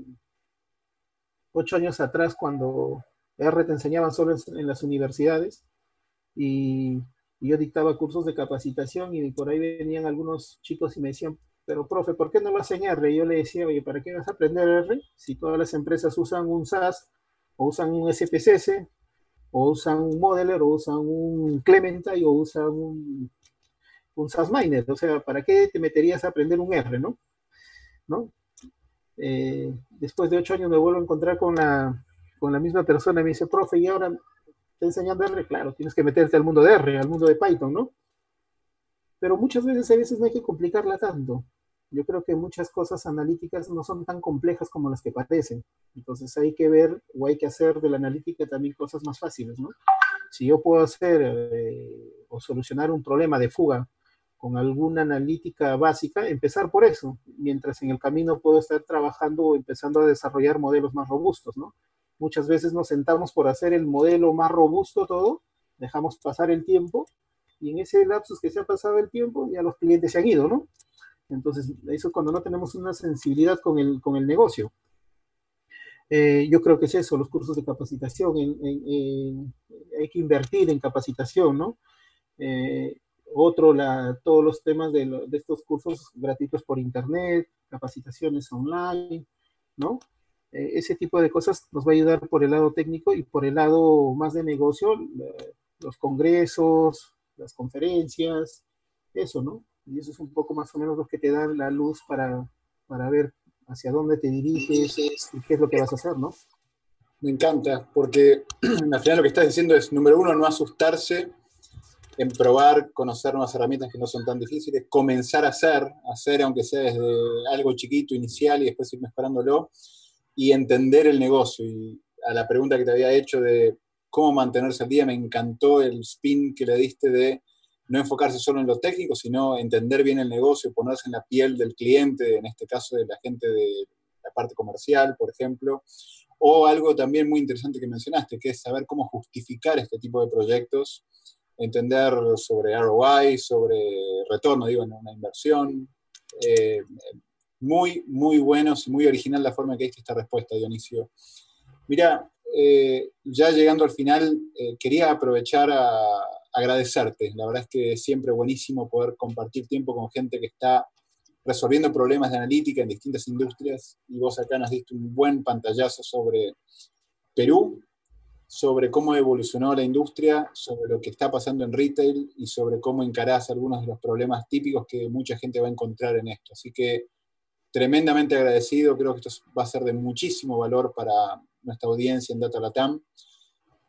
ocho años atrás cuando R te enseñaban solo en, las universidades y, yo dictaba cursos de capacitación y por ahí venían algunos chicos y me decían, pero profe, ¿por qué no lo hacen R? Y yo le decía, oye, ¿para qué vas a aprender R si todas las empresas usan un SAS o usan un SPSS o usan un Modeler o usan un Clementine o usan un, un SAS Miner? O sea, ¿para qué te meterías a aprender un R, no? ¿No? Eh, después de ocho años me vuelvo a encontrar con la, con la misma persona me dice, profe, y ahora está enseñando R, claro, tienes que meterte al mundo de R, al mundo de Python, ¿no? Pero muchas veces, a veces no hay que complicarla tanto. Yo creo que muchas cosas analíticas no son tan complejas como las que parecen. Entonces hay que ver o hay que hacer de la analítica también cosas más fáciles, ¿no? Si yo puedo hacer eh, o solucionar un problema de fuga con alguna analítica básica, empezar por eso, mientras en el camino puedo estar trabajando o empezando a desarrollar modelos más robustos, ¿no? Muchas veces nos sentamos por hacer el modelo más robusto todo, dejamos pasar el tiempo y en ese lapsus que se ha pasado el tiempo ya los clientes se han ido, ¿no? Entonces, eso es cuando no tenemos una sensibilidad con el, con el negocio. Eh, yo creo que es eso, los cursos de capacitación, hay que invertir en capacitación, ¿no? Eh, otro, la, todos los temas de, estos cursos gratuitos por internet, capacitaciones online, ¿no? Eh, ese tipo de cosas nos va a ayudar por el lado técnico y por el lado más de negocio, los congresos, las conferencias, eso, ¿no? Y eso es un poco más o menos lo que te da la luz para, para ver hacia dónde te diriges y qué es lo que vas a hacer, ¿no? Me encanta, porque al final lo que estás diciendo es, número uno, no asustarse en probar, conocer nuevas herramientas que no son tan difíciles, comenzar a hacer, hacer aunque sea desde algo chiquito, inicial, y después ir mejorándolo, y entender el negocio. Y a la pregunta que te había hecho de cómo mantenerse al día, me encantó el spin que le diste de no enfocarse solo en lo técnico, sino entender bien el negocio, ponerse en la piel del cliente, en este caso de la gente de la parte comercial, por ejemplo, o algo también muy interesante que mencionaste, que es saber cómo justificar este tipo de proyectos, entender sobre ROI, sobre retorno, digo, en una inversión. Eh, muy, muy buenos y muy original la forma que diste esta respuesta, Dionisio. Mira, eh, ya llegando al final, eh, quería aprovechar a agradecerte. La verdad es que es siempre buenísimo poder compartir tiempo con gente que está resolviendo problemas de analítica en distintas industrias y vos acá nos diste un buen pantallazo sobre Perú, sobre cómo evolucionó la industria, sobre lo que está pasando en retail y sobre cómo encarás algunos de los problemas típicos que mucha gente va a encontrar en esto. Así que tremendamente agradecido, creo que esto va a ser de muchísimo valor para nuestra audiencia en Data Latam.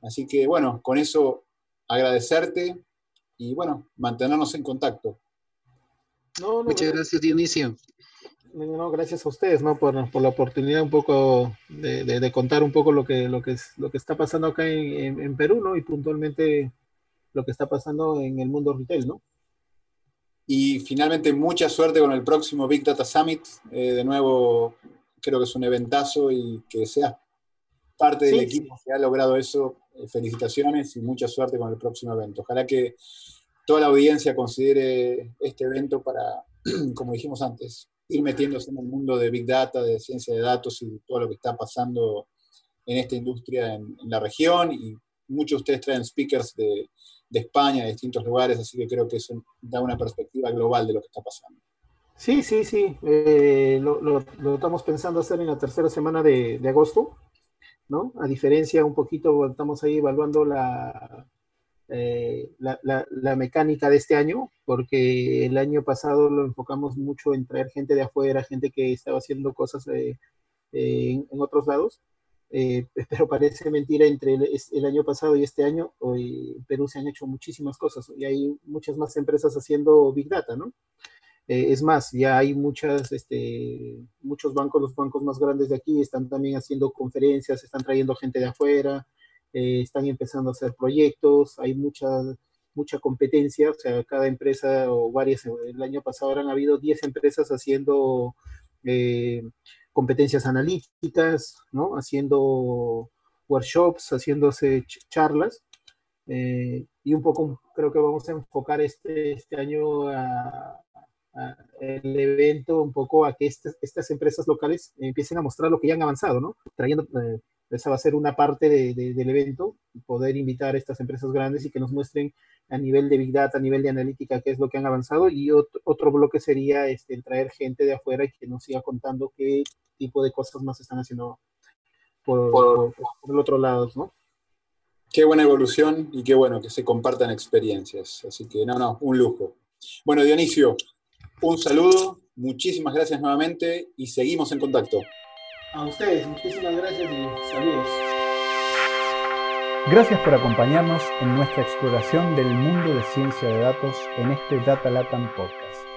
Así que bueno, con eso agradecerte y bueno, mantenernos en contacto. Muchas gracias, Dionisio. No, gracias a ustedes, ¿no? Por, la oportunidad un poco de, contar un poco lo que, lo que, es, lo que está pasando acá en, Perú, ¿no? Y puntualmente lo que está pasando en el mundo retail, ¿no? Y finalmente, mucha suerte con el próximo Big Data Summit. Eh, de nuevo, creo que es un eventazo y que seas parte del equipo que ha logrado eso. Eh, felicitaciones y mucha suerte con el próximo evento. Ojalá que toda la audiencia considere este evento para, como dijimos antes, ir metiéndose en el mundo de Big Data, de ciencia de datos y todo lo que está pasando en esta industria en, la región. Y muchos de ustedes traen speakers de, España, de distintos lugares, así que creo que eso da una perspectiva global de lo que está pasando. Sí, sí, sí. Eh, lo, estamos pensando hacer en la tercera semana de, de agosto, ¿no? A diferencia un poquito, estamos ahí evaluando la, eh, la, mecánica de este año, porque el año pasado lo enfocamos mucho en traer gente de afuera, gente que estaba haciendo cosas eh, en, otros lados, eh, pero parece mentira, entre el, año pasado y este año, hoy en Perú se han hecho muchísimas cosas y hay muchas más empresas haciendo Big Data, ¿no? es más, ya hay muchas, este, muchos bancos, los bancos más grandes de aquí están también haciendo conferencias, están trayendo gente de afuera, eh, están empezando a hacer proyectos, hay mucha, mucha competencia, o sea, cada empresa o varias, el año pasado han habido 10 empresas haciendo eh, competencias analíticas, ¿no? Haciendo workshops, haciéndose charlas. Eh, y un poco creo que vamos a enfocar este, este año a, el evento un poco a que estas, empresas locales empiecen a mostrar lo que ya han avanzado, ¿no? Trayendo esa va a ser una parte del evento, poder invitar a estas empresas grandes y que nos muestren a nivel de Big Data, a nivel de analítica, qué es lo que han avanzado. Y otro, bloque sería este, traer gente de afuera y que nos siga contando qué tipo de cosas más están haciendo por, por, el otro lado, ¿no? Qué buena evolución y qué bueno que se compartan experiencias. Así que, no, no, un lujo. Bueno, Dionisio, un saludo, muchísimas gracias nuevamente y seguimos en contacto. A ustedes, muchísimas gracias y saludos. Gracias por acompañarnos en nuestra exploración del mundo de ciencia de datos en este Data Latam Podcast.